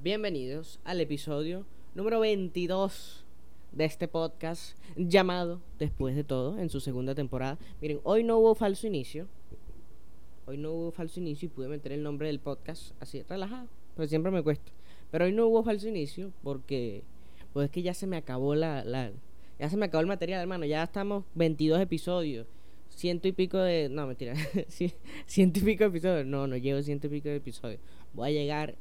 Bienvenidos al episodio número 22 de este podcast llamado Después de todo, en su segunda temporada. Miren, hoy no hubo falso inicio. Hoy no hubo falso inicio y pude meter el nombre del podcast así, relajado. Pero siempre me cuesta. Pero hoy no hubo falso inicio porque pues es que ya se me acabó la, ya se me acabó el material, hermano. Ya estamos 22 episodios. Ciento y pico de... No, mentira. ciento y pico de episodios. No, no llevo ciento y pico de episodios. Voy a llegar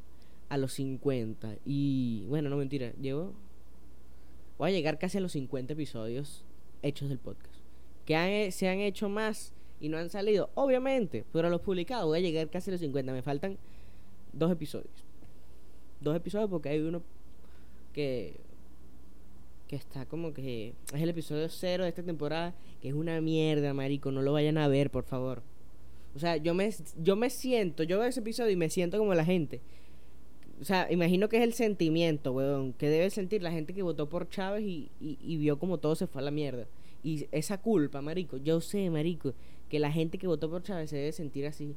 a los 50. Y bueno, no mentira. Llevo... Voy a llegar casi a los 50 episodios hechos del podcast. Que se han hecho más y no han salido, obviamente. Pero a los publicados voy a llegar casi a los 50. Me faltan dos episodios. Dos episodios porque hay uno que que está como que es el episodio cero de esta temporada, que es una mierda, marico, no lo vayan a ver, por favor. O sea, yo me, yo me siento, yo veo ese episodio y me siento como la gente. O sea, imagino que es el sentimiento, weón, que debe sentir la gente que votó por Chávez y, y, vio como todo se fue a la mierda. Y esa culpa, marico, yo sé, marico, que la gente que votó por Chávez se debe sentir así,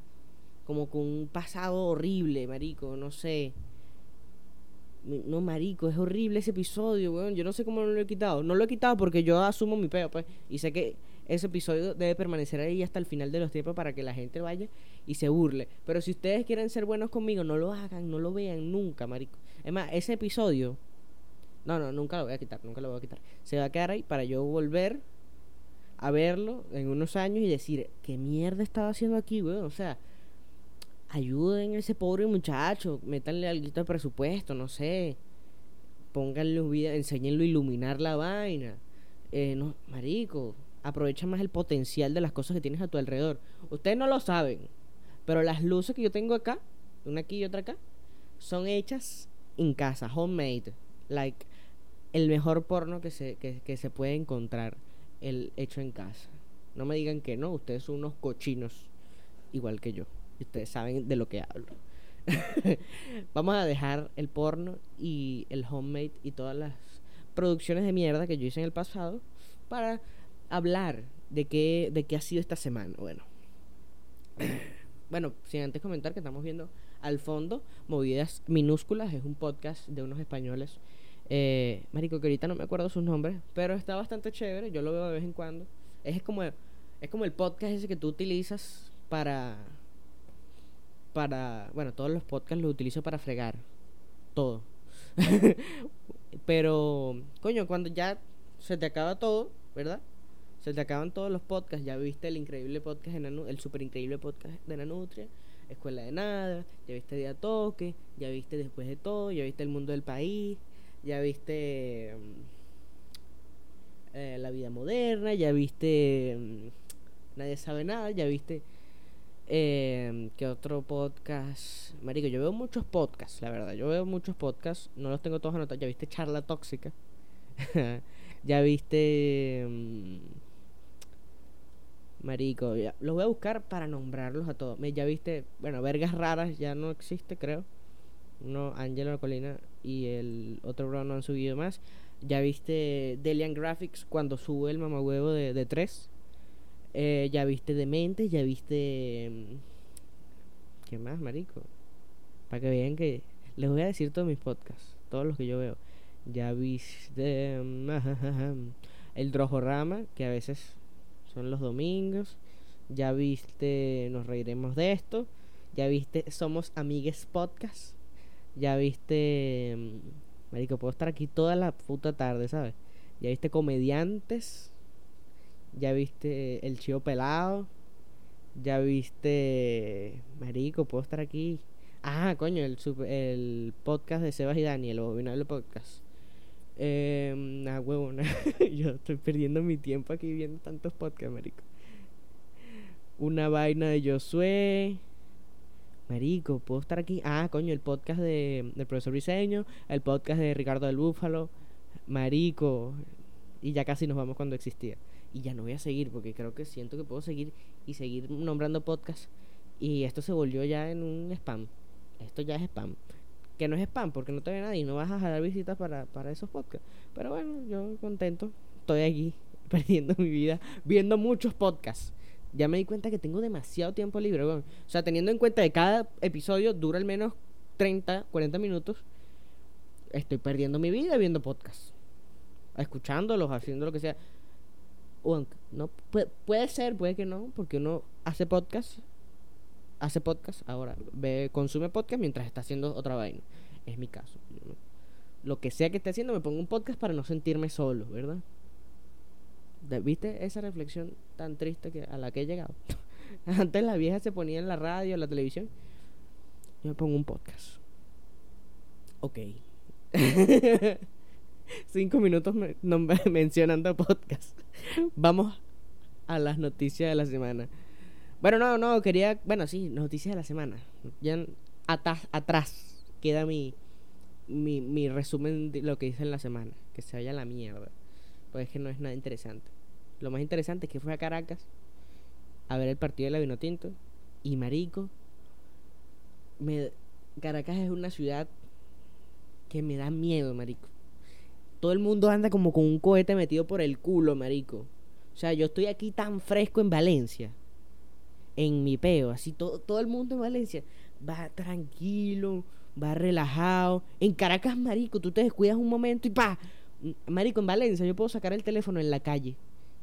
como con un pasado horrible, marico, no sé. No, marico, es horrible ese episodio, weón. Yo no sé cómo no lo he quitado. No lo he quitado porque yo asumo mi peo, pues. Y sé que ese episodio debe permanecer ahí hasta el final de los tiempos para que la gente vaya y se burle. Pero si ustedes quieren ser buenos conmigo, no lo hagan, no lo vean nunca, marico. Es más, ese episodio. No, no, nunca lo voy a quitar, nunca lo voy a quitar. Se va a quedar ahí para yo volver a verlo en unos años y decir, ¿qué mierda estaba haciendo aquí, weón? O sea, ayuden a ese pobre muchacho, métanle algo de presupuesto, no sé. Pónganle vida, enséñenlo a iluminar la vaina. Eh, no, marico, aprovecha más el potencial de las cosas que tienes a tu alrededor. Ustedes no lo saben, pero las luces que yo tengo acá, una aquí y otra acá, son hechas en casa, homemade. Like, el mejor porno que se, que, que se puede encontrar, el hecho en casa. No me digan que no, ustedes son unos cochinos, igual que yo ustedes saben de lo que hablo. Vamos a dejar el porno y el homemade y todas las producciones de mierda que yo hice en el pasado para hablar de qué, de qué ha sido esta semana. Bueno, bueno, sin antes comentar que estamos viendo al fondo Movidas Minúsculas, es un podcast de unos españoles. Eh, marico, que ahorita no me acuerdo sus nombres, pero está bastante chévere, yo lo veo de vez en cuando. Es como, es como el podcast ese que tú utilizas para para, bueno, todos los podcasts los utilizo para fregar, todo. Pero, coño, cuando ya se te acaba todo, ¿verdad? Se te acaban todos los podcasts, ya viste el increíble podcast el super increíble podcast de Nanutria, Escuela de Nada, ya viste Día Toque, ya viste Después de Todo, ya viste El Mundo del País, ya viste mm, eh, La Vida Moderna, ya viste mm, Nadie Sabe Nada, ya viste eh, ¿Qué otro podcast? Marico, yo veo muchos podcasts, la verdad. Yo veo muchos podcasts. No los tengo todos anotados. Ya viste Charla Tóxica. ya viste. Mm, marico, ya, los voy a buscar para nombrarlos a todos. Ya viste, bueno, Vergas Raras ya no existe, creo. No, Angelo Colina y el otro bro no han subido más. Ya viste Delian Graphics cuando sube el mamahuevo de, de 3. Eh, ya viste Demente, ya viste... Mm, ¿Qué más, marico? Para que vean que... Les voy a decir todos mis podcasts, todos los que yo veo. Ya viste... Mm, el Drojorama, que a veces son los domingos. Ya viste Nos Reiremos de Esto. Ya viste Somos Amigues Podcast. Ya viste... Mm, marico, puedo estar aquí toda la puta tarde, ¿sabes? Ya viste Comediantes ya viste el chivo pelado, ya viste, marico, puedo estar aquí. Ah, coño, el, el podcast de Sebas y Daniel, el podcast. Eh, ah, huevo, yo estoy perdiendo mi tiempo aquí viendo tantos podcasts, marico. Una vaina de Josué. Marico, puedo estar aquí. Ah, coño, el podcast de, del profesor Briseño, el podcast de Ricardo del Búfalo. Marico. Y ya casi nos vamos cuando existía y ya no voy a seguir porque creo que siento que puedo seguir y seguir nombrando podcasts y esto se volvió ya en un spam. Esto ya es spam. Que no es spam porque no te ve nadie y no vas a dar visitas para, para esos podcasts. Pero bueno, yo contento. Estoy aquí perdiendo mi vida viendo muchos podcasts. Ya me di cuenta que tengo demasiado tiempo libre. O sea, teniendo en cuenta que cada episodio dura al menos 30, 40 minutos. estoy perdiendo mi vida viendo podcasts. Escuchándolos, haciendo lo que sea. O no, puede, puede ser, puede que no, porque uno hace podcast, hace podcast, ahora ve, consume podcast mientras está haciendo otra vaina. Es mi caso. Lo que sea que esté haciendo, me pongo un podcast para no sentirme solo, ¿verdad? ¿Viste esa reflexión tan triste que, a la que he llegado? Antes la vieja se ponía en la radio, en la televisión. Yo me pongo un podcast. Ok. Cinco minutos mencionando podcast. Vamos a las noticias de la semana. Bueno, no, no, quería. Bueno, sí, noticias de la semana. Ya atrás, atrás queda mi, mi, mi resumen de lo que hice en la semana. Que se vaya la mierda. Pues es que no es nada interesante. Lo más interesante es que fue a Caracas a ver el partido de la Vinotinto. Y marico, me, Caracas es una ciudad que me da miedo, marico. Todo el mundo anda como con un cohete metido por el culo, marico. O sea, yo estoy aquí tan fresco en Valencia. En mi peo, así todo, todo el mundo en Valencia va tranquilo, va relajado. En Caracas, marico, tú te descuidas un momento y pa. Marico, en Valencia yo puedo sacar el teléfono en la calle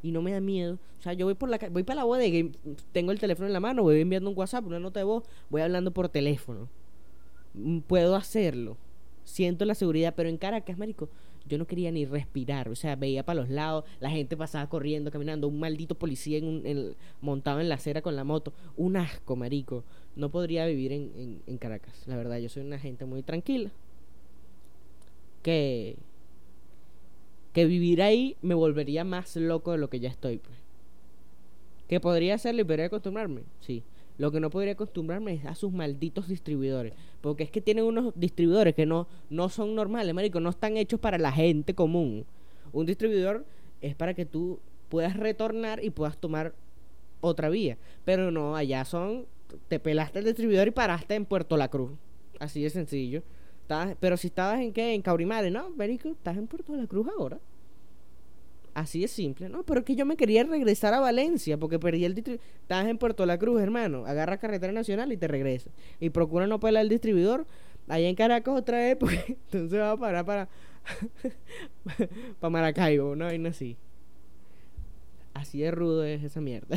y no me da miedo. O sea, yo voy por la voy para la bodega tengo el teléfono en la mano, voy enviando un WhatsApp, una nota de voz, voy hablando por teléfono. Puedo hacerlo. Siento la seguridad, pero en Caracas, marico, yo no quería ni respirar. O sea, veía para los lados, la gente pasaba corriendo, caminando, un maldito policía en montado en la acera con la moto. Un asco, marico. No podría vivir en, en Caracas. La verdad, yo soy una gente muy tranquila. Que que vivir ahí me volvería más loco de lo que ya estoy. Pues. Que podría hacerlo y podría acostumbrarme, sí. Lo que no podría acostumbrarme es a sus malditos distribuidores. Porque es que tienen unos distribuidores que no, no son normales, marico. No están hechos para la gente común. Un distribuidor es para que tú puedas retornar y puedas tomar otra vía. Pero no, allá son... Te pelaste el distribuidor y paraste en Puerto La Cruz. Así de sencillo pero si estabas en qué, en Caurimare, ¿no? Verico, estás en Puerto la Cruz ahora. Así es simple, ¿no? Pero es que yo me quería regresar a Valencia porque perdí el distribuidor. Estás en Puerto La Cruz, hermano. Agarra carretera nacional y te regresas. Y procura no pelar el distribuidor allá en Caracas otra vez porque entonces va a parar para, para Maracaibo, una vaina así. Así de rudo es esa mierda.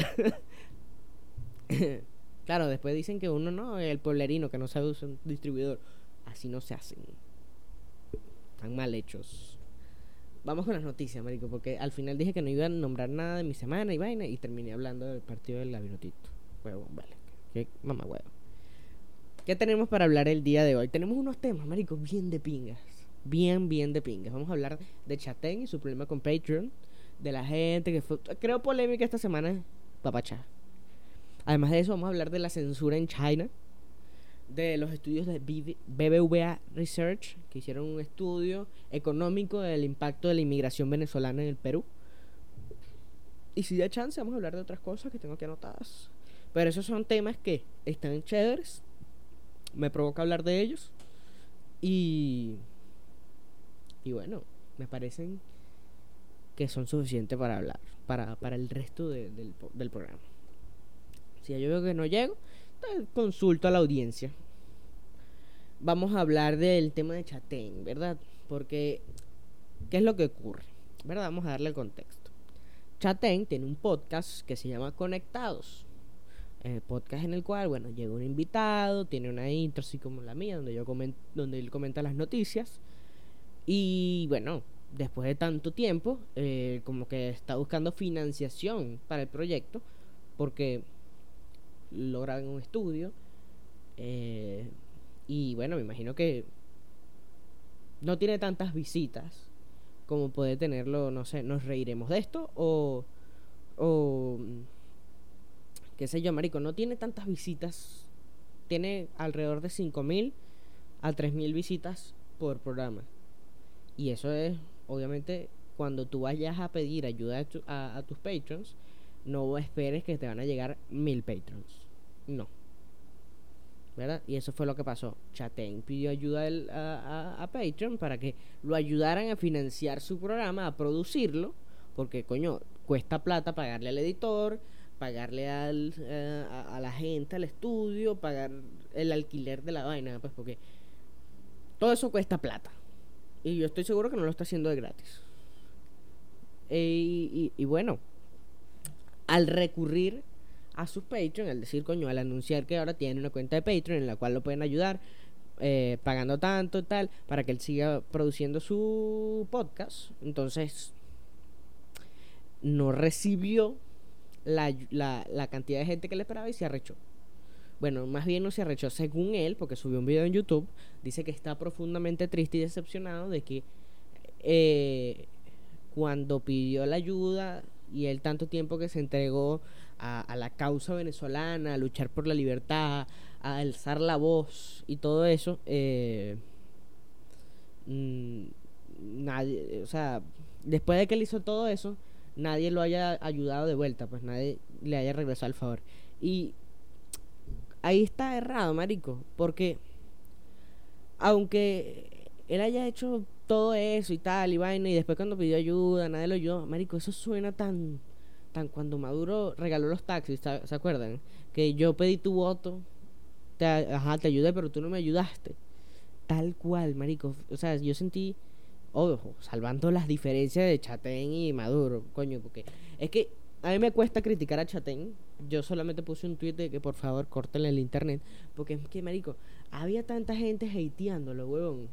claro, después dicen que uno no, el pueblerino que no sabe usar un distribuidor. Así no se hacen. Están mal hechos. Vamos con las noticias, marico, porque al final dije que no iba a nombrar nada de mi semana y vaina y terminé hablando del partido del Gavinotito. Huevo, vale. ¿Qué mamá huevo? ¿Qué tenemos para hablar el día de hoy? Tenemos unos temas, marico, bien de pingas. Bien, bien de pingas. Vamos a hablar de Chatén y su problema con Patreon. De la gente que fue... Creo polémica esta semana. Papachá. Además de eso, vamos a hablar de la censura en China de los estudios de BBVA Research, que hicieron un estudio económico del impacto de la inmigración venezolana en el Perú. Y si da chance, vamos a hablar de otras cosas que tengo aquí anotadas. Pero esos son temas que están chéveres. Me provoca hablar de ellos. Y. Y bueno, me parecen que son suficientes para hablar. Para, para el resto del, del programa. Si yo veo que no llego, consulto a la audiencia. Vamos a hablar del tema de Chatén, ¿verdad? Porque, ¿qué es lo que ocurre? ¿Verdad? Vamos a darle el contexto. Chatén tiene un podcast que se llama Conectados. Eh, podcast en el cual, bueno, llega un invitado, tiene una intro así como la mía, donde, yo donde él comenta las noticias. Y bueno, después de tanto tiempo, eh, como que está buscando financiación para el proyecto, porque lo un estudio. Eh, y bueno, me imagino que no tiene tantas visitas como puede tenerlo, no sé, nos reiremos de esto o, o qué sé yo, marico, no tiene tantas visitas, tiene alrededor de 5.000 a 3.000 visitas por programa. Y eso es, obviamente, cuando tú vayas a pedir ayuda a, a tus patrons, no esperes que te van a llegar mil patrons. No. ¿Verdad? Y eso fue lo que pasó. Chatén pidió ayuda a, a, Patreon para que lo ayudaran a financiar su programa, a producirlo, porque coño, cuesta plata pagarle al editor, pagarle al, eh, a, la gente, al estudio, pagar el alquiler de la vaina, pues porque todo eso cuesta plata. Y yo estoy seguro que no lo está haciendo de gratis. Eh, y, bueno, al recurrir a su Patreon, al decir, coño, al anunciar que ahora tiene una cuenta de Patreon en la cual lo pueden ayudar, eh, pagando tanto y tal, para que él siga produciendo su podcast, entonces no recibió la, la, la cantidad de gente que le esperaba y se arrechó. Bueno, más bien no se arrechó, según él, porque subió un video en YouTube, dice que está profundamente triste y decepcionado de que eh, cuando pidió la ayuda y él tanto tiempo que se entregó a, la causa venezolana, a luchar por la libertad, a alzar la voz y todo eso, eh, mm, nadie, o sea, después de que él hizo todo eso, nadie lo haya ayudado de vuelta, pues nadie le haya regresado al favor. Y ahí está errado, marico, porque aunque él haya hecho todo eso y tal y vaina y después cuando pidió ayuda nadie lo oyó, marico, eso suena tan tan cuando Maduro regaló los taxis, ¿se acuerdan? Que yo pedí tu voto, te, ajá, te ayudé, pero tú no me ayudaste. Tal cual, marico. O sea, yo sentí, ojo, salvando las diferencias de Chatén y Maduro, coño, porque es que a mí me cuesta criticar a Chatén. Yo solamente puse un tweet de que por favor córtenle el internet. Porque es que, marico, había tanta gente hateándolo, huevón.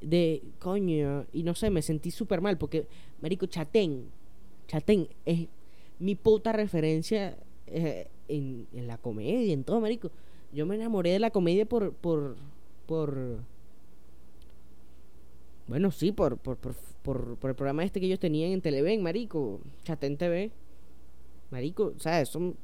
De coño. Y no sé, me sentí súper mal. Porque, marico, Chatén. Chatén es mi puta referencia eh, en, en la comedia, en todo, marico. Yo me enamoré de la comedia por. por. por. Bueno, sí, por, por, por, por, por el programa este que ellos tenían en Televen, marico. Chatén TV. Marico, o sea, eso.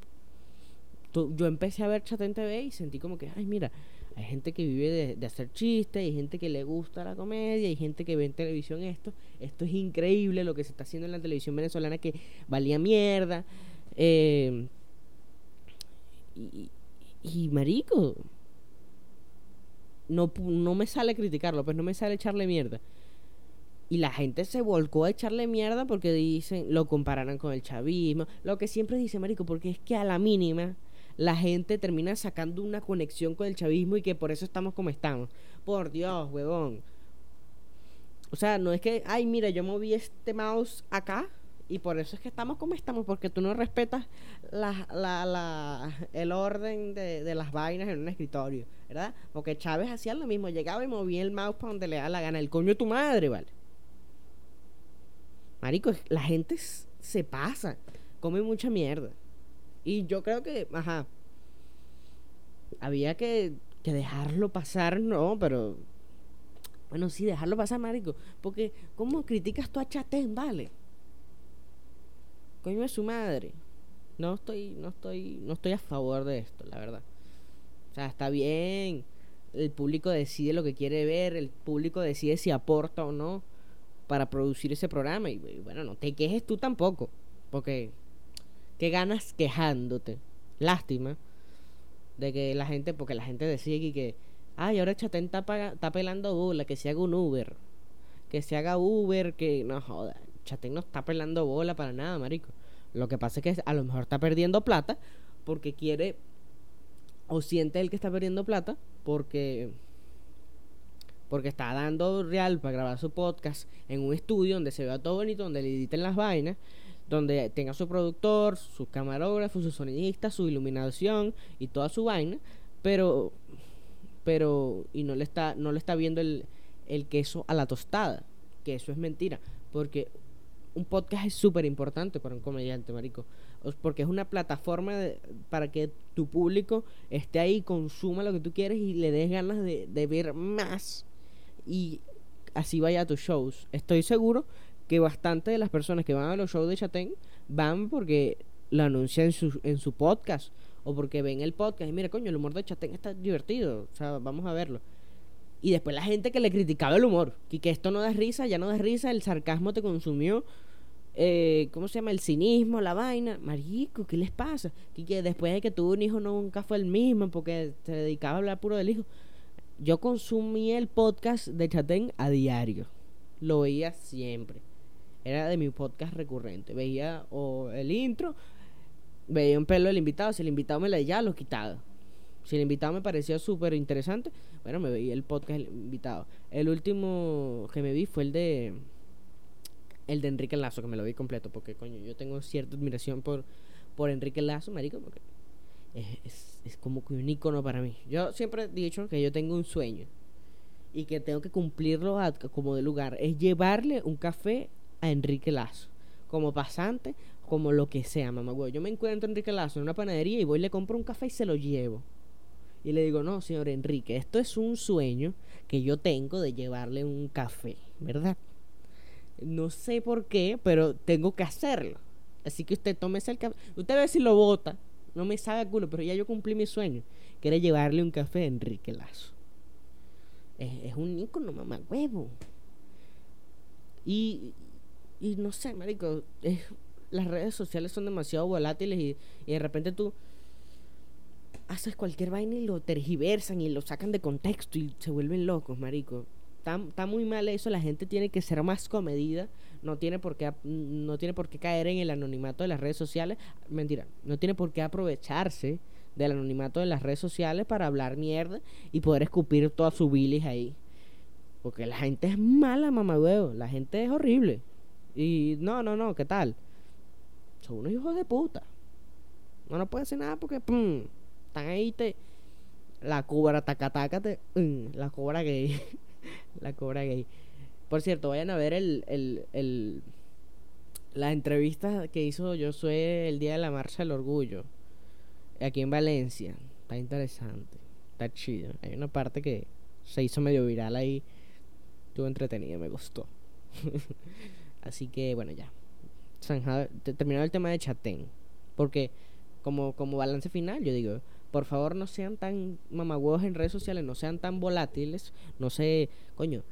Yo empecé a ver Chat en TV y sentí como que, ay, mira, hay gente que vive de, hacer chistes, hay gente que le gusta la comedia, hay gente que ve en televisión esto. Esto es increíble lo que se está haciendo en la televisión venezolana que valía mierda. Eh, y, marico, no, no me sale criticarlo, pues no me sale echarle mierda. Y la gente se volcó a echarle mierda porque dicen, lo compararan con el chavismo. Lo que siempre dice, Marico, porque es que a la mínima la gente termina sacando una conexión con el chavismo y que por eso estamos como estamos. Por Dios, huevón. O sea, no es que, ay, mira, yo moví este mouse acá y por eso es que estamos como estamos, porque tú no respetas la, la, la, el orden de, de, las vainas en un escritorio, ¿verdad? Porque Chávez hacía lo mismo, llegaba y movía el mouse para donde le da la gana, el coño de tu madre, ¿vale? Marico, la gente se pasa, come mucha mierda. Y yo creo que, ajá, había que, que dejarlo pasar, no, pero bueno, sí, dejarlo pasar, marico. Porque, ¿cómo criticas tú a Chatén, vale? Coño es su madre. No estoy, no estoy, no estoy a favor de esto, la verdad. O sea, está bien. El público decide lo que quiere ver, el público decide si aporta o no para producir ese programa. Y, bueno, no te quejes tú tampoco. Porque, ¿qué ganas quejándote? Lástima de que la gente, porque la gente decía que, que ay, ahora Chatén está, está pelando bola, que se haga un Uber. Que se haga Uber, que no joda. Chatén no está pelando bola para nada, marico. Lo que pasa es que a lo mejor está perdiendo plata porque quiere o siente él que está perdiendo plata porque porque está dando real para grabar su podcast en un estudio donde se vea todo bonito, donde le editen las vainas, donde tenga su productor, sus camarógrafos, sus sonidistas, su iluminación y toda su vaina, pero pero y no le está no le está viendo el, el queso a la tostada, que eso es mentira, porque un podcast es súper importante para un comediante, marico. Porque es una plataforma para que tu público esté ahí, consuma lo que tú quieres y le des ganas de, de ver más y así vaya a tus shows. Estoy seguro que bastante de las personas que van a los shows de Chatén van porque lo anuncian en su, en su podcast o porque ven el podcast y mira, coño, el humor de Chatén está divertido, o sea, vamos a verlo. Y después la gente que le criticaba el humor, y que esto no da risa, ya no da risa, el sarcasmo te consumió, eh, ¿cómo se llama? El cinismo, la vaina. Marico, ¿qué les pasa? Y que después de que tuvo un hijo nunca fue el mismo porque se dedicaba a hablar puro del hijo yo consumía el podcast de Chatén a diario. Lo veía siempre. Era de mi podcast recurrente. Veía o el intro, veía un pelo del invitado. Si el invitado me la ya lo quitaba. Si el invitado me parecía súper interesante, bueno, me veía el podcast el invitado. El último que me vi fue el de el de Enrique Lazo, que me lo vi completo, porque coño, yo tengo cierta admiración por, por Enrique Lazo, marico, porque es, es, como que un icono para mí. Yo siempre he dicho que yo tengo un sueño y que tengo que cumplirlo como de lugar. Es llevarle un café a Enrique Lazo, como pasante, como lo que sea, mamá. Yo me encuentro a Enrique Lazo en una panadería y voy, le compro un café y se lo llevo. Y le digo, no, señor Enrique, esto es un sueño que yo tengo de llevarle un café, ¿verdad? No sé por qué, pero tengo que hacerlo. Así que usted tómese el café. Usted ve si lo bota. No me sabe a culo, pero ya yo cumplí mi sueño. Que llevarle un café a Enrique Lazo. Es, un ícono, mamá, huevo. Y, y no sé, marico. las redes sociales son demasiado volátiles y, de repente tú haces cualquier vaina y lo tergiversan y lo sacan de contexto y se vuelven locos, marico. Está, muy mal eso, la gente tiene que ser más comedida, no tiene por qué no tiene por qué caer en el anonimato de las redes sociales, mentira, no tiene por qué aprovecharse del anonimato de las redes sociales para hablar mierda y poder escupir toda su bilis ahí. Porque la gente es mala, mamá la gente es horrible. Y no, no, no, ¿qué tal? Son unos hijos de puta. No, no puede hacer nada porque pum, están ahí te la cobra taca taca te, mm, la cobra gay. la cobra gay. Por cierto, vayan a ver el, el, el, la entrevista que hizo Josué el día de la Marcha del Orgullo. Aquí en Valencia. Está interesante. Está chido. Hay una parte que se hizo medio viral ahí. Estuvo entretenida, me gustó. Así que, bueno, ya. terminado el tema de Chatén. Porque, como, como balance final, yo digo, por favor no sean tan mamagüeos en redes sociales, no sean tan volátiles, no sé, coño,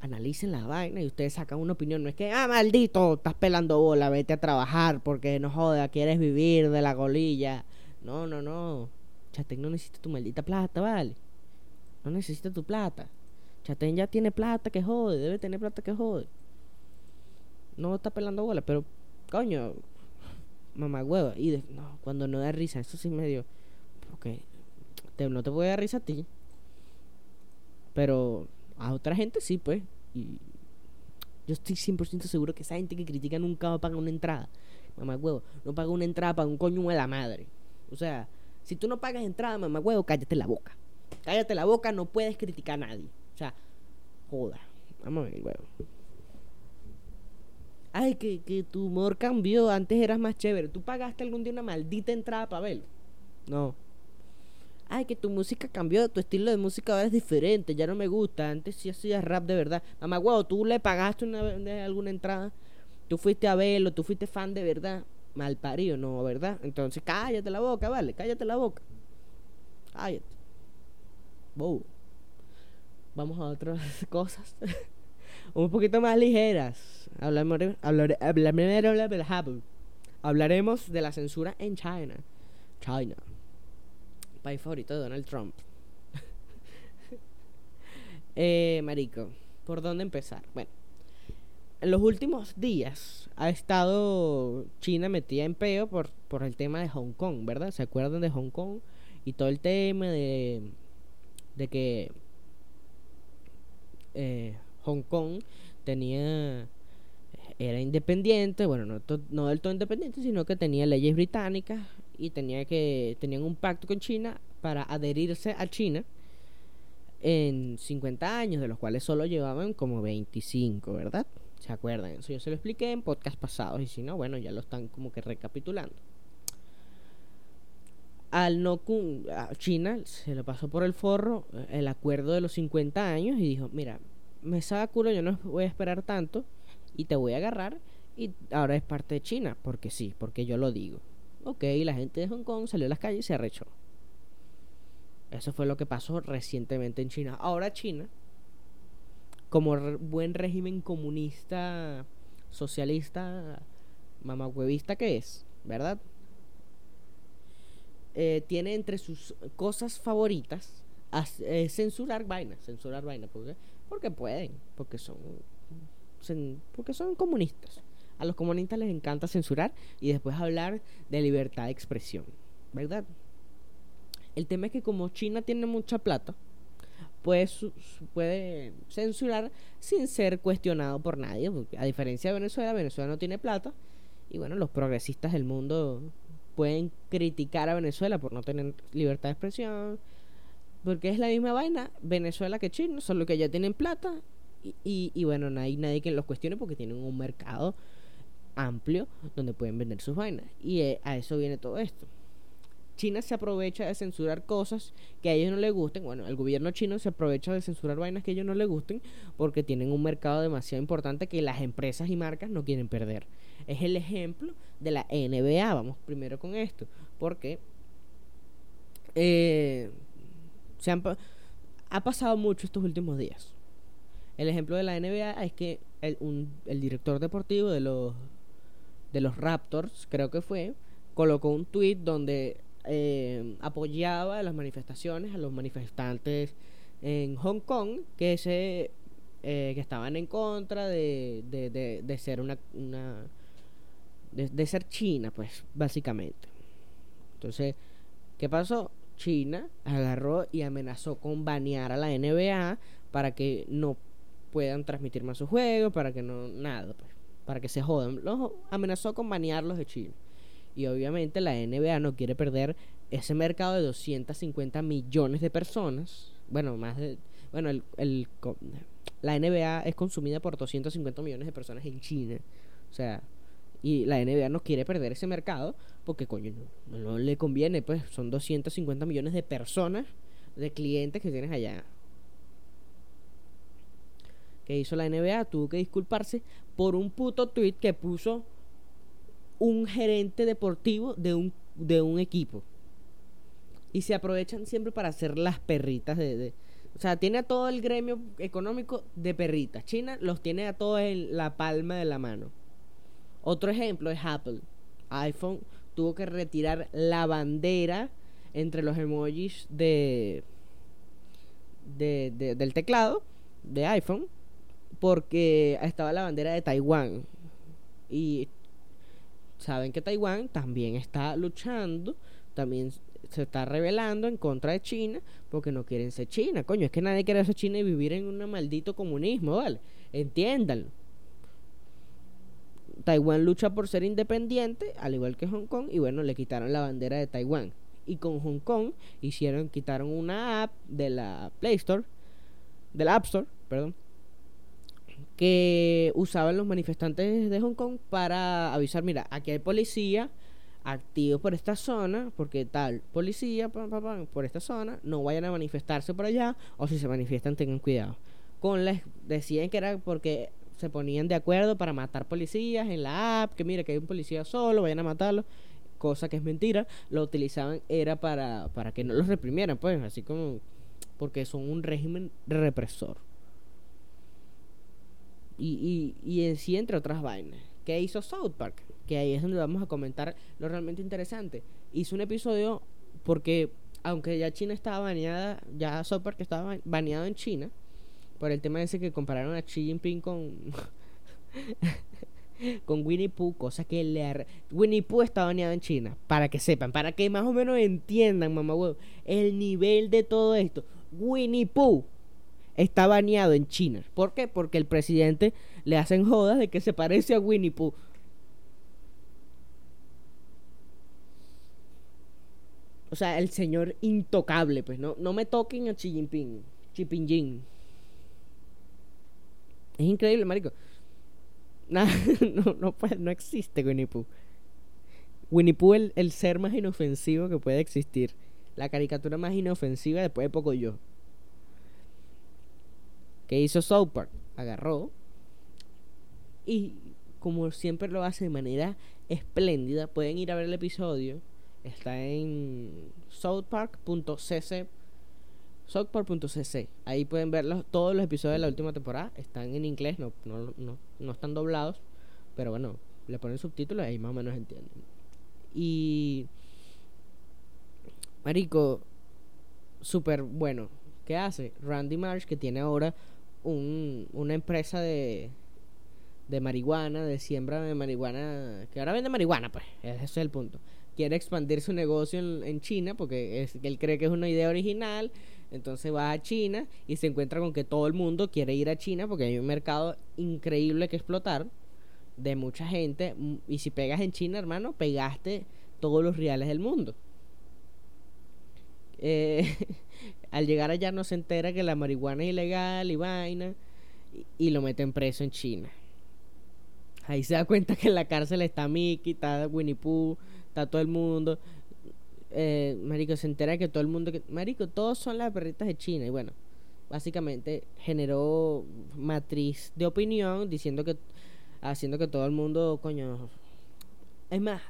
analicen la vaina y ustedes sacan una opinión. No es que, ah, maldito, estás pelando bola, vete a trabajar porque no joda, quieres vivir de la golilla. No, no, no. Chatén no necesita tu maldita plata, ¿vale? No necesita tu plata. Chatén ya tiene plata que jode, debe tener plata que jode. No está pelando bola, pero, coño, mamagüevo. Y no, cuando no da risa, eso sí me dio no te voy a dar risa a ti. Pero a otra gente sí, pues. Y yo estoy 100% seguro que esa gente que critica nunca va a pagar una entrada. Mamá huevo, no paga una entrada para un coño de la madre. O sea, si tú no pagas entrada, mamá huevo, cállate la boca. Cállate la boca, no puedes criticar a nadie. O sea, joda. Vamos a ver, huevo. Ay, que, que tu humor cambió. Antes eras más chévere. ¿Tú pagaste algún día una maldita entrada para verlo? No ay, que tu música cambió, tu estilo de música ahora es diferente, ya no me gusta, antes sí hacías rap de verdad. Mamá, guau, tú le pagaste una, alguna entrada, tú fuiste a verlo, tú fuiste fan de verdad, mal parido, no, ¿verdad? Entonces cállate la boca, vale, cállate la boca. Cállate. Wow. Vamos a otras cosas. Un poquito más ligeras. Hablaremos, hablaremos de la censura en China. China país favorito de Donald Trump. eh, marico, ¿por dónde empezar? Bueno, en los últimos días ha estado China metida en peo por, por el tema de Hong Kong, ¿verdad? ¿Se acuerdan de Hong Kong? Y todo el tema de, de que eh, Hong Kong tenía era independiente, bueno, no, del todo independiente, sino que tenía leyes británicas y tenía que tenían un pacto con China para adherirse a China en 50 años, de los cuales solo llevaban como 25, ¿verdad? ¿Se acuerdan? Eso yo se lo expliqué en podcast pasados y si no, bueno, ya lo están como que recapitulando. Al no a China se le pasó por el forro eh, el acuerdo de los 50 años y dijo, mira, me sabe culo, yo no voy a esperar tanto y te voy a agarrar y ahora es parte de China, porque sí, porque yo lo digo. Ok, la gente de Hong Kong salió a las calles y se arrechó. Eso fue lo que pasó recientemente en China. Ahora China, como buen régimen comunista, socialista, mamahuevista que es, ¿verdad? Eh, tiene entre sus cosas favoritas eh, censurar vainas, censurar vainas, porque pueden, porque son porque son comunistas. A los comunistas les encanta censurar y después hablar de libertad de expresión, ¿verdad? El tema es que como China tiene mucha plata, puede, puede censurar sin ser cuestionado por nadie. A diferencia de Venezuela, Venezuela no tiene plata. Y bueno, los progresistas del mundo pueden criticar a Venezuela por no tener libertad de expresión. Porque es la misma vaina Venezuela que China, solo que ya tienen plata. Y, y, bueno, no hay nadie que los cuestione porque tienen un mercado amplio donde pueden vender sus vainas. Y eh, a eso viene todo esto. China se aprovecha de censurar cosas que a ellos no les gusten. Bueno, el gobierno chino se aprovecha de censurar vainas que a ellos no les gusten porque tienen un mercado demasiado importante que las empresas y marcas no quieren perder. Es el ejemplo de la NBA. Vamos primero con esto. Porque eh, se han, ha pasado mucho estos últimos días. El ejemplo de la NBA es que el, el director deportivo de los, de los Raptors, creo que fue, colocó un tweet donde eh, apoyaba las manifestaciones, a los manifestantes en Hong Kong que se eh, que estaban en contra de, de, de, ser una, una de, ser China, pues, básicamente. Entonces, ¿qué pasó? China agarró y amenazó con banear a la NBA para que no puedan transmitir más sus juegos, para que no, nada, pues, para que se jodan. Los amenazó con banearlos de China. Y obviamente la NBA no quiere perder ese mercado de 250 millones de personas. Bueno, más de. Bueno, el, el, la NBA es consumida por 250 millones de personas en China. O sea, y la NBA no quiere perder ese mercado porque, coño, no, no le conviene. Pues son 250 millones de personas, de clientes que tienes allá. ¿Qué hizo la NBA? Tuvo que disculparse por un puto tweet que puso un gerente deportivo de un, de un equipo. Y se aprovechan siempre para hacer las perritas de, O sea, tiene a todo el gremio económico de perritas. China los tiene a todos en la palma de la mano. Otro ejemplo es Apple. iPhone tuvo que retirar la bandera entre los emojis de, de, de, del teclado de iPhone porque estaba la bandera de Taiwán y saben que Taiwán también está luchando, también se está rebelando en contra de China porque no quieren ser China. Coño, es que nadie quiere ser China y vivir en un maldito comunismo, ¿vale? Entiéndanlo. Taiwán lucha por ser independiente, al igual que Hong Kong, y bueno, le quitaron la bandera de Taiwán. Y con Hong Kong hicieron, quitaron una app de la Play Store, de la App Store, perdón, que usaban los manifestantes de Hong Kong para avisar, mira, aquí hay policía activos por esta zona, porque tal policía por esta zona, no vayan a manifestarse por allá, o si se manifiestan tengan cuidado. Con les decían que era porque se ponían de acuerdo para matar policías en la app, que mira que hay un policía solo, vayan a matarlo, cosa que es mentira, lo utilizaban era para, para que no los reprimieran, pues, así como porque son un régimen represor y, y, y en sí entre otras vainas. ¿Qué hizo South Park? Que ahí es donde vamos a comentar lo realmente interesante. Hizo un episodio porque, aunque ya China estaba baneada, ya South Park estaba baneado en China, por el tema ese que compararon a Xi Jinping con. con Winnie Pooh, cosa que le Winnie Pooh está baneado en China, para que sepan, para que más o menos entiendan, mamá huevo, el nivel de todo esto. Winnie Pooh está baneado en China. ¿Por qué? Porque el presidente le hacen jodas de que se parece a Winnie Pooh. O sea, el señor intocable, pues no, no me toquen a Xi Jinping, Xi Jinping. Es increíble, marico. no, no, no existe Winnie Pooh. Winnie Pooh el, el ser más inofensivo que puede existir. La caricatura más inofensiva después de poco yo. ¿Qué hizo South Park? Agarró y como siempre lo hace de manera espléndida, pueden ir a ver el episodio. Está en southpark.cc southpark.cc. Ahí pueden ver todos los episodios de la última temporada. Están en inglés, no, no, no, no están doblados. Pero bueno, le ponen subtítulos y ahí más o menos entienden. Y... Marico, súper bueno. ¿Qué hace? Randy Marsh, que tiene ahora un, una empresa de, de marihuana, de siembra de marihuana, que ahora vende marihuana, pues, ese es el punto. quiere expandir su negocio en, China porque es, él cree que es una idea original. Entonces va a China y se encuentra con que todo el mundo quiere ir a China porque hay un mercado increíble que explotar de mucha gente. Y si pegas en China, hermano, pegaste todos los reales del mundo. Eh, al llegar allá no se entera que la marihuana es ilegal y vaina y, lo meten preso en China. Ahí se da cuenta que en la cárcel está Mickey, está Winnie Pooh, está todo el mundo. Eh, marico, se entera que todo el mundo... Que, marico, todos son las perritas de China. Y bueno, básicamente generó matriz de opinión diciendo que... Haciendo que todo el mundo, coño... Es más,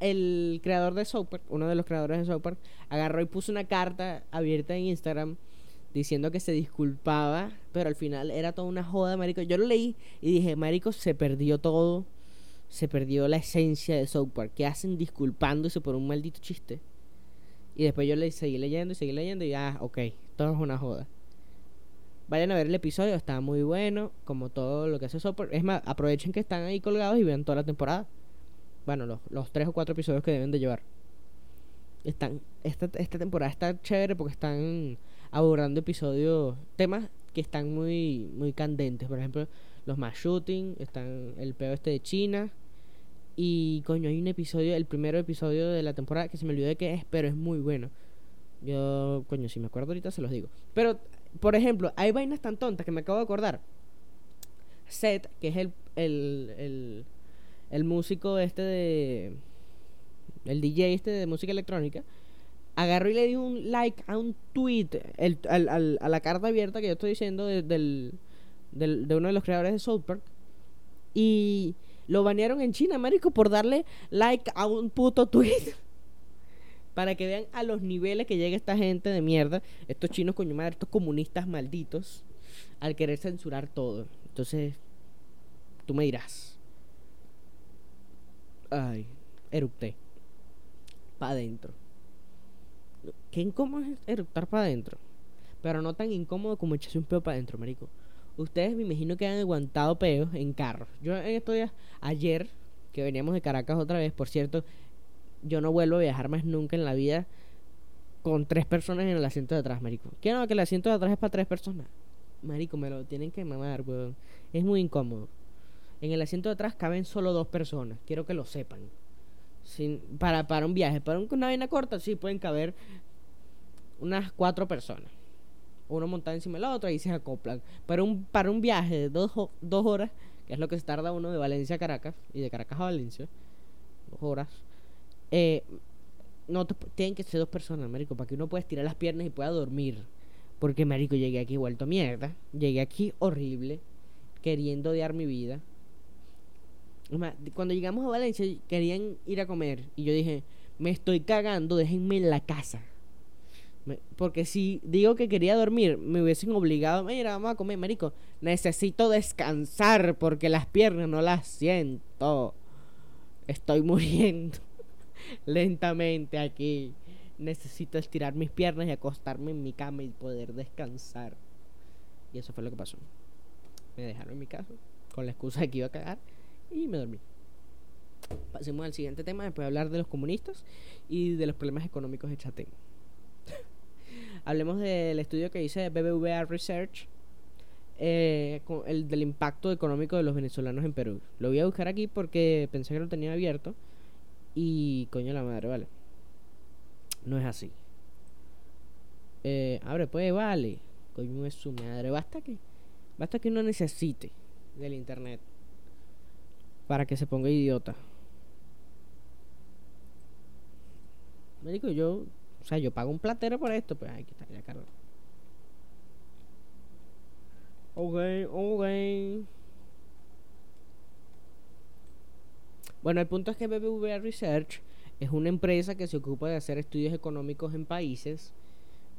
el creador de South uno de los creadores de South agarró y puso una carta abierta en Instagram diciendo que se disculpaba, pero al final era toda una joda, marico. Yo lo leí y dije, marico, se perdió todo, se perdió la esencia de South Park. ¿Qué hacen disculpándose por un maldito chiste? Y después yo le seguí leyendo y seguí leyendo y ah, ok, todo es una joda. Vayan a ver el episodio, está muy bueno, como todo lo que hace South Es más, aprovechen que están ahí colgados y vean toda la temporada. Bueno, los, tres o cuatro episodios que deben de llevar. Están, esta, esta temporada está chévere porque están abordando episodios, temas que están muy, muy candentes. Por ejemplo, los más shooting, están el peo este de China. Y coño, hay un episodio, el primer episodio de la temporada que se me olvidó de qué es, pero es muy bueno. Yo, coño, si me acuerdo ahorita se los digo. Pero, por ejemplo, hay vainas tan tontas que me acabo de acordar. Seth, que es el, el, el músico este de... El DJ este de música electrónica agarró y le dio un like a un tweet, al, a la carta abierta que yo estoy diciendo de, del, de uno de los creadores de South Park. Y lo banearon en China, marico, por darle like a un puto tweet. Para que vean a los niveles que llega esta gente de mierda, estos chinos coño madre, estos comunistas malditos, al querer censurar todo. Entonces, tú me dirás. Ay, erupté. Pa' adentro. Qué incómodo es eructar para adentro. Pero no tan incómodo como echarse un peo para adentro, marico. Ustedes me imagino que han aguantado peos en carros. Yo en estos días, ayer, que veníamos de Caracas otra vez, por cierto, yo no vuelvo a viajar más nunca en la vida con tres personas en el asiento de atrás, marico. ¿Qué no? Que el asiento de atrás es para tres personas. Marico, me lo tienen que mamar, weón. Es muy incómodo. En el asiento de atrás caben solo dos personas. Quiero que lo sepan. Sin, para, para un viaje. Para una vaina corta, sí pueden caber unas cuatro personas. Uno montado encima de la otra y se acoplan. Para un, para un viaje de dos, dos horas, que es lo que se tarda uno de Valencia a Caracas y de Caracas a Valencia, dos horas, eh, no tienen que ser dos personas, marico, para que uno pueda estirar las piernas y pueda dormir. Porque, marico, llegué aquí vuelto mierda. Llegué aquí horrible, queriendo odiar mi vida. Cuando llegamos a Valencia querían ir a comer y yo dije, me estoy cagando, déjenme en la casa. Porque si digo que quería dormir, me hubiesen obligado, mira, vamos a comer, marico. Necesito descansar porque las piernas no las siento. Estoy muriendo lentamente aquí. Necesito estirar mis piernas y acostarme en mi cama y poder descansar. Y eso fue lo que pasó. Me dejaron en mi casa con la excusa de que iba a cagar y me dormí. Pasemos al siguiente tema, después de hablar de los comunistas y de los problemas económicos de Chatén. Hablemos del estudio que hice BBVA Research, eh, el del impacto económico de los venezolanos en Perú. Lo voy a buscar aquí porque pensé que lo tenía abierto y coño la madre, vale. No es así. Eh, abre, pues, vale. Coño es su madre. Basta que, basta que uno necesite del internet para que se ponga idiota. Me yo o sea, yo pago un platero por esto, pues aquí está, ya cargo. Ok, ok. Bueno, el punto es que BBVA Research es una empresa que se ocupa de hacer estudios económicos en países.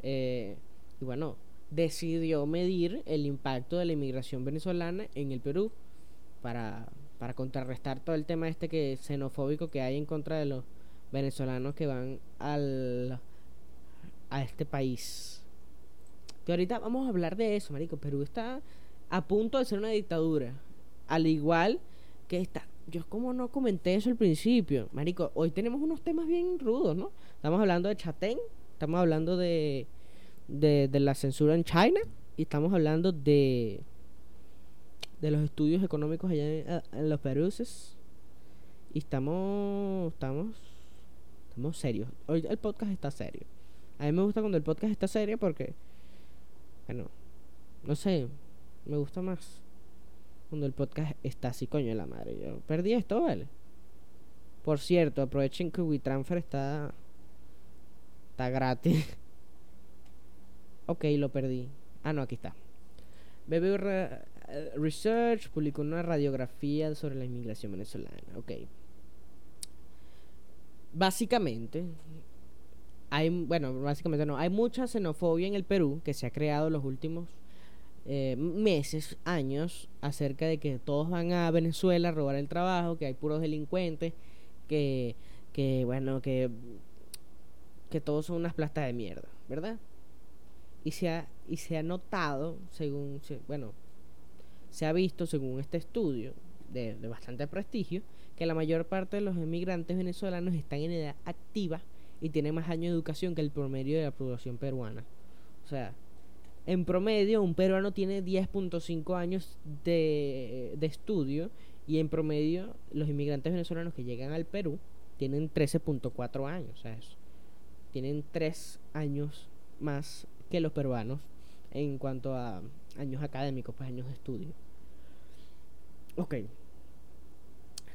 Eh, y bueno, decidió medir el impacto de la inmigración venezolana en el Perú para, para contrarrestar todo el tema este que xenofóbico que hay en contra de los venezolanos que van al a este país. Que ahorita vamos a hablar de eso, marico. Perú está a punto de ser una dictadura. Al igual que está, yo como no comenté eso al principio. Marico, hoy tenemos unos temas bien rudos, ¿no? Estamos hablando de Chatén, estamos hablando de, de, de la censura en China y estamos hablando de de los estudios económicos allá en, los peruses y estamos estamos estamos serios. Hoy el podcast está serio. A mí me gusta cuando el podcast está serio porque bueno, no sé, me gusta más cuando el podcast está así, coño de la madre. Yo perdí esto, ¿vale? Por cierto, aprovechen que WeTransfer está. Está gratis. ok, lo perdí. Ah, no, aquí está. BBU Research publicó una radiografía sobre la inmigración venezolana. Ok. Básicamente, hay, bueno, básicamente no, hay mucha xenofobia en el Perú que se ha creado en los últimos eh, meses, años, acerca de que todos van a Venezuela a robar el trabajo, que hay puros delincuentes, que, que bueno, que, que todos son unas plastas de mierda, ¿verdad? Y se ha, y se ha notado, según, bueno, se ha visto, según este estudio de, bastante prestigio, que la mayor parte de los emigrantes venezolanos están en edad activa y tienen más años de educación que el promedio de la población peruana. O sea, en promedio, un peruano tiene 10.5 años de, de estudio y en promedio los inmigrantes venezolanos que llegan al Perú tienen 13.4 años. O sea. Tienen 3 años más que los peruanos en cuanto a años académicos, pues años de estudio. Ok.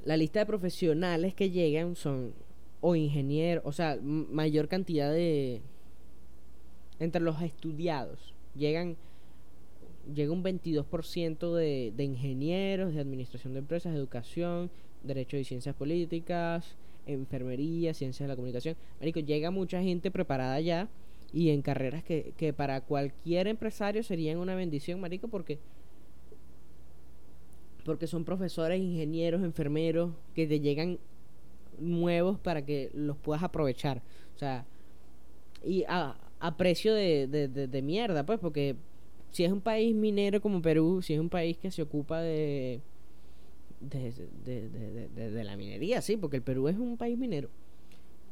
La lista de profesionales que llegan son o ingenieros, o sea, mayor cantidad de... Entre los estudiados llegan llega un 22% de, de ingenieros, de administración de empresas, educación, derecho y ciencias políticas, enfermería, ciencias de la comunicación. Marico, llega mucha gente preparada ya y en carreras que, que para cualquier empresario serían una bendición, marico, porque porque son profesores, ingenieros, enfermeros que te llegan nuevos para que los puedas aprovechar. O sea, y a, a precio de, de, de, mierda, pues, porque si es un país minero como Perú, si es un país que se ocupa de, de, de, la minería, sí, porque el Perú es un país minero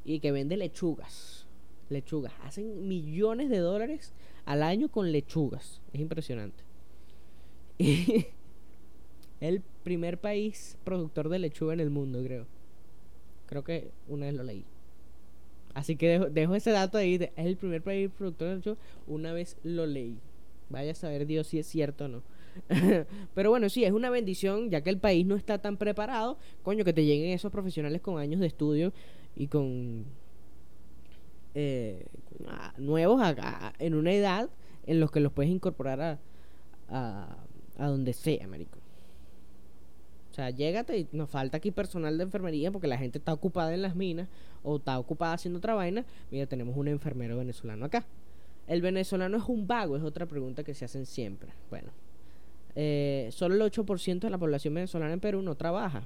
y que vende lechugas, lechugas, hacen millones de dólares al año con lechugas, es impresionante. Y el primer país productor de lechuga en el mundo, creo. Creo que una vez lo leí. Así que dejo, ese dato ahí. es el primer país productor de lechuga. Una vez lo leí. Vaya a saber Dios si es cierto o no. Pero bueno, sí, es una bendición, ya que el país no está tan preparado. Coño, que te lleguen esos profesionales con años de estudio y con. Eh, nuevos en una edad en los que los puedes incorporar a, a, a donde sea, marico. O sea, llégate y nos falta aquí personal de enfermería porque la gente está ocupada en las minas o está ocupada haciendo otra vaina. Mira, tenemos un enfermero venezolano acá. ¿El venezolano es un vago? Es otra pregunta que se hacen siempre. Bueno, eh, solo el 8% de la población venezolana en Perú no trabaja.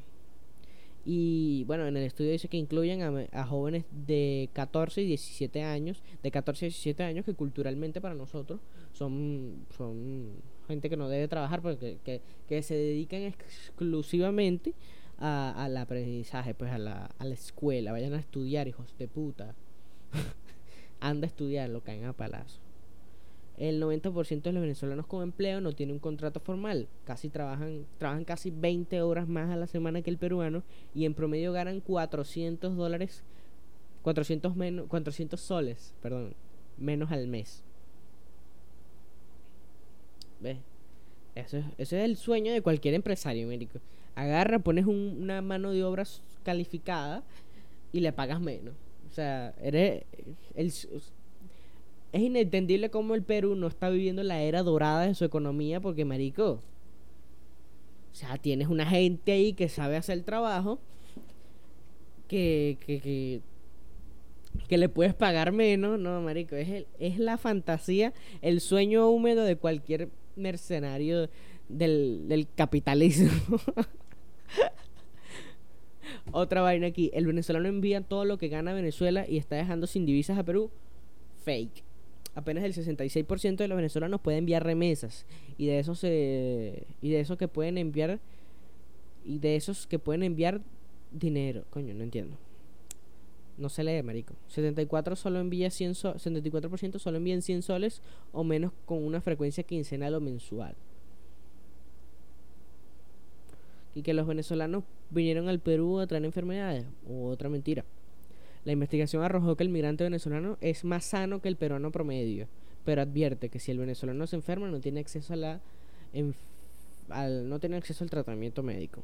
Y bueno, en el estudio dice que incluyen a, jóvenes de 14 y 17 años, de 14 y 17 años que culturalmente para nosotros son, son gente que no debe trabajar porque que, se dedican exclusivamente a, al aprendizaje, pues a la, a la escuela, vayan a estudiar, hijos de puta. Anda a estudiar, lo caen a palazo. El 90% de los venezolanos con empleo no tienen un contrato formal. Casi trabajan, trabajan casi 20 horas más a la semana que el peruano y en promedio ganan 400 dólares, 400, menos, 400 soles, perdón, menos al mes. ¿Ves? Eso es, ese es el sueño de cualquier empresario, médico. Agarra, pones una mano de obra calificada y le pagas menos. O sea, eres el, es inentendible cómo el Perú no está viviendo la era dorada de su economía porque, marico, o sea, tienes una gente ahí que sabe hacer trabajo, que, que, que, que le puedes pagar menos, no, marico, es, el, es la fantasía, el sueño húmedo de cualquier mercenario del, del capitalismo. Otra vaina aquí, el venezolano envía todo lo que gana Venezuela y está dejando sin divisas a Perú. Fake. Apenas el 66% de los venezolanos puede enviar remesas y de eso se y de eso que pueden enviar Y de esos que pueden enviar dinero. Coño, no entiendo. No se lee, marico. 74 solo envía 100 74% solo envían 100 soles o menos con una frecuencia quincenal o mensual. Y que los venezolanos vinieron al Perú a traer enfermedades. Otra mentira. La investigación arrojó que el migrante venezolano es más sano que el peruano promedio, pero advierte que si el venezolano se enferma no tiene acceso al, no tiene acceso al tratamiento médico.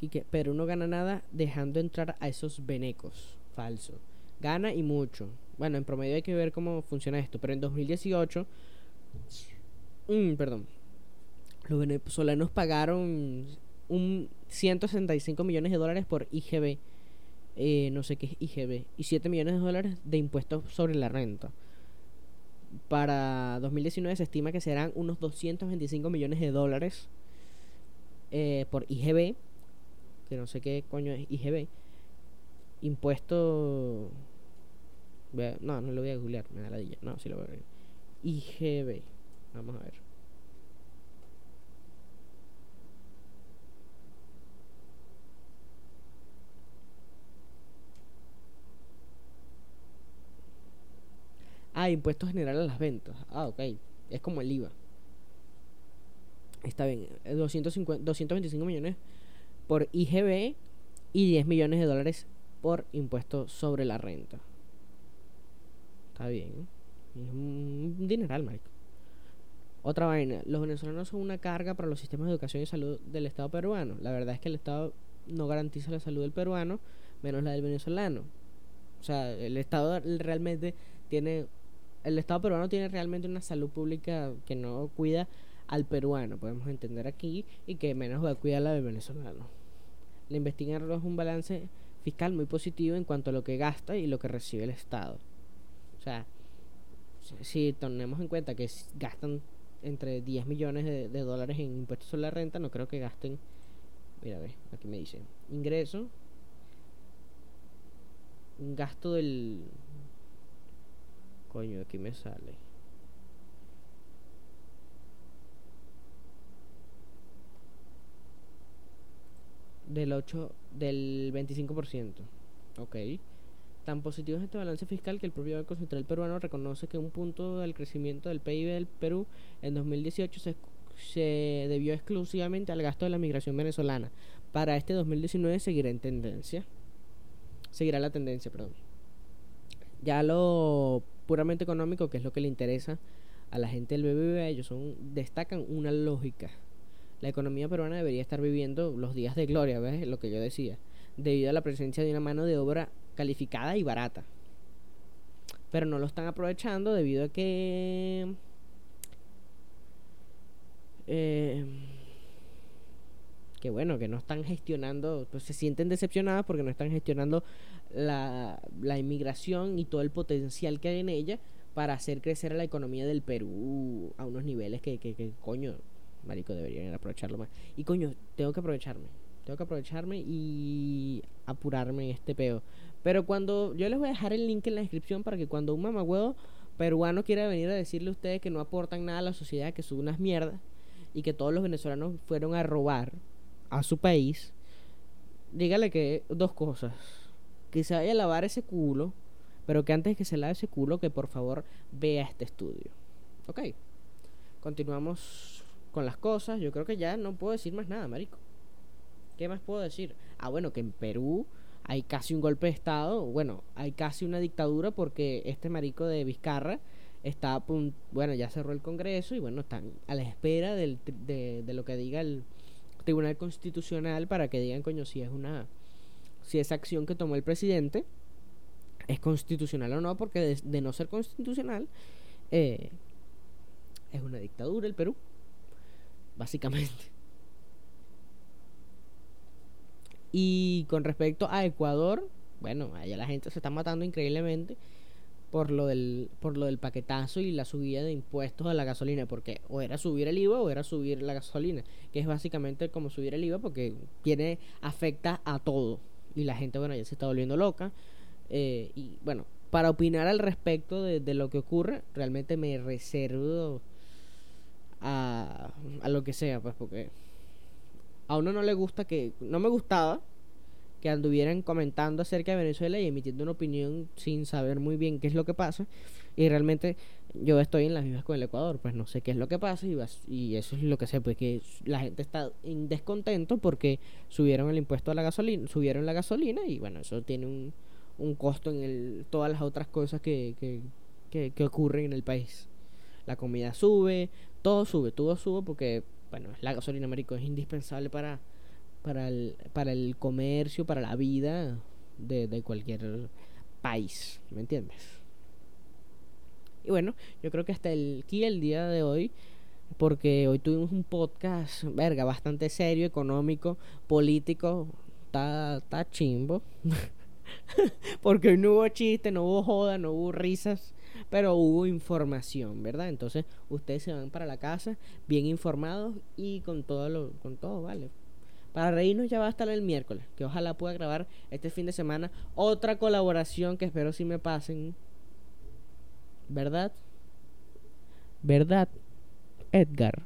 Y que Perú no gana nada dejando entrar a esos venecos. Falso. Gana y mucho. Bueno, en promedio hay que ver cómo funciona esto. Pero en 2018... Mm, perdón. Los venezolanos pagaron un 165 millones de dólares por IGB. Eh, no sé qué es IGB. Y 7 millones de dólares de impuestos sobre la renta. Para 2019 se estima que serán unos 225 millones de dólares eh, por IGB que no sé qué coño es IGB, impuesto... No, no lo voy a googlear, me da la dilla. No, sí lo voy a ver. IGB. Vamos a ver. Ah, impuesto general a las ventas. Ah, ok. Es como el IVA. Está bien. 250, 225 millones por IGB y 10 millones de dólares por impuesto sobre la renta. Está bien. Es un dineral, Mike. Otra vaina. Los venezolanos son una carga para los sistemas de educación y salud del Estado peruano. La verdad es que el Estado no garantiza la salud del peruano, menos la del venezolano. O sea, el Estado realmente tiene... El Estado peruano tiene realmente una salud pública que no cuida al peruano, podemos entender aquí, y que menos va a cuidar la del venezolano. La investigación es un balance fiscal muy positivo en cuanto a lo que gasta y lo que recibe el Estado. O sea, si tenemos en cuenta que gastan entre 10 millones de, dólares en impuestos sobre la renta, no creo que gasten. Mira, ve, aquí me dice: ingreso, un gasto del. Coño, aquí me sale. del 8 del 25%. Ok. Tan positivo es este balance fiscal que el propio Banco Central peruano reconoce que un punto del crecimiento del PIB del Perú en 2018 se, se debió exclusivamente al gasto de la migración venezolana. Para este 2019 seguirá en tendencia. Seguirá la tendencia, perdón. Ya lo puramente económico, que es lo que le interesa a la gente del BBB, ellos son, destacan una lógica la economía peruana debería estar viviendo los días de gloria, ¿ves? Lo que yo decía, debido a la presencia de una mano de obra calificada y barata. Pero no lo están aprovechando debido a que... Eh, que bueno, que no están gestionando, pues se sienten decepcionadas porque no están gestionando la, la inmigración y todo el potencial que hay en ella para hacer crecer la economía del Perú a unos niveles que, que, que coño, marico, deberían aprovecharlo más. Y coño, tengo que aprovecharme. Tengo que aprovecharme y apurarme en este peo. Pero cuando yo les voy a dejar el link en la descripción para que cuando un mamagüevo peruano quiera venir a decirle a ustedes que no aportan nada a la sociedad, que son unas mierdas y que todos los venezolanos fueron a robar a su país, dígale que dos cosas. Que se vaya a lavar ese culo, pero que antes de que se lave ese culo, que por favor vea este estudio. Ok. Continuamos con las cosas, yo creo que ya no puedo decir más nada, marico. ¿Qué más puedo decir? Ah, bueno, que en Perú hay casi un golpe de Estado, bueno, hay casi una dictadura porque este marico de Vizcarra está, bueno, ya cerró el Congreso y bueno, están a la espera del, de, lo que diga el Tribunal Constitucional para que digan, coño, si es una, si esa acción que tomó el presidente es constitucional o no, porque de, no ser constitucional, eh, es una dictadura el Perú básicamente. Y con respecto a Ecuador, bueno, allá la gente se está matando increíblemente por lo del por lo del paquetazo y la subida de impuestos a la gasolina, porque o era subir el IVA o era subir la gasolina, que es básicamente como subir el IVA porque tiene afecta a todo y la gente bueno ya se está volviendo loca eh, y bueno para opinar al respecto de, de lo que ocurre realmente me reservo a, a lo que sea, pues porque a uno no le gusta que, no me gustaba que anduvieran comentando acerca de Venezuela y emitiendo una opinión sin saber muy bien qué es lo que pasa. Y realmente yo estoy en las mismas con el Ecuador, pues no sé qué es lo que pasa y, eso es lo que sé, pues que la gente está en descontento porque subieron el impuesto a la gasolina, subieron la gasolina y bueno, eso tiene un, un costo en el, todas las otras cosas que, que, que, que ocurren en el país. La comida sube, todo sube, todo sube porque, bueno, la gasolina, marico, es indispensable para para el, para el comercio, para la vida de, de cualquier país, ¿me entiendes? Y bueno, yo creo que hasta el, aquí el día de hoy, porque hoy tuvimos un podcast, verga, bastante serio, económico, político, está, chimbo. porque hoy no hubo chiste, no hubo joda, no hubo risas, pero hubo información, ¿verdad? Entonces ustedes se van para la casa bien informados y con todo lo, con todo, ¿vale? Para reírnos ya va a estar el miércoles, que ojalá pueda grabar este fin de semana otra colaboración que espero si me pasen. ¿Verdad? ¿Verdad? Edgar.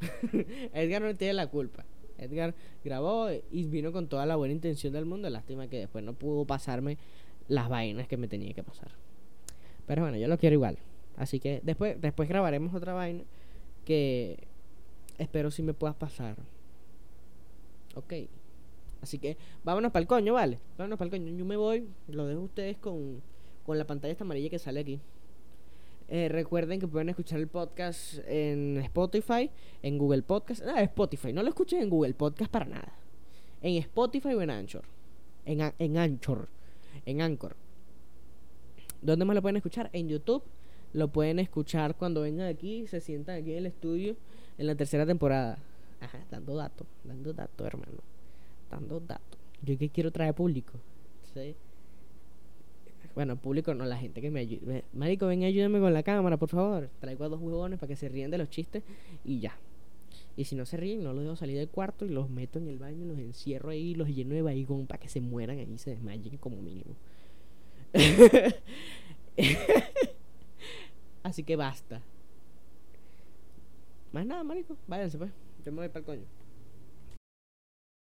Edgar no tiene la culpa. Edgar grabó y vino con toda la buena intención del mundo. Lástima que después no pudo pasarme las vainas que me tenía que pasar. Pero bueno, yo lo quiero igual. Así que después, después grabaremos otra vaina que espero si me puedas pasar. Ok. Así que vámonos para el coño, ¿vale? Vámonos para el coño. Yo me voy, lo dejo a ustedes con, con la pantalla esta amarilla que sale aquí. Eh, recuerden que pueden escuchar el podcast en Spotify, en Google Podcast. Ah, Spotify. No lo escuchen en Google Podcast para nada. En Spotify o en Anchor. En, en Anchor. En Anchor. ¿Dónde más lo pueden escuchar? En YouTube. Lo pueden escuchar cuando vengan aquí, se sientan aquí en el estudio en la tercera temporada. Ajá, dando datos, dando datos, hermano. Dando datos. Yo que quiero traer público. ¿sí? Bueno, público no, la gente que me ayude. Marico, ven, ayúdame con la cámara, por favor. Traigo a dos huevones para que se ríen de los chistes y ya. Y si no se ríen, no los dejo salir del cuarto y los meto en el baño, los encierro ahí, los lleno de baigón para que se mueran ahí y se desmayen como mínimo. Así que basta. Más nada, marico. Váyanse pues. Yo me voy para el coño.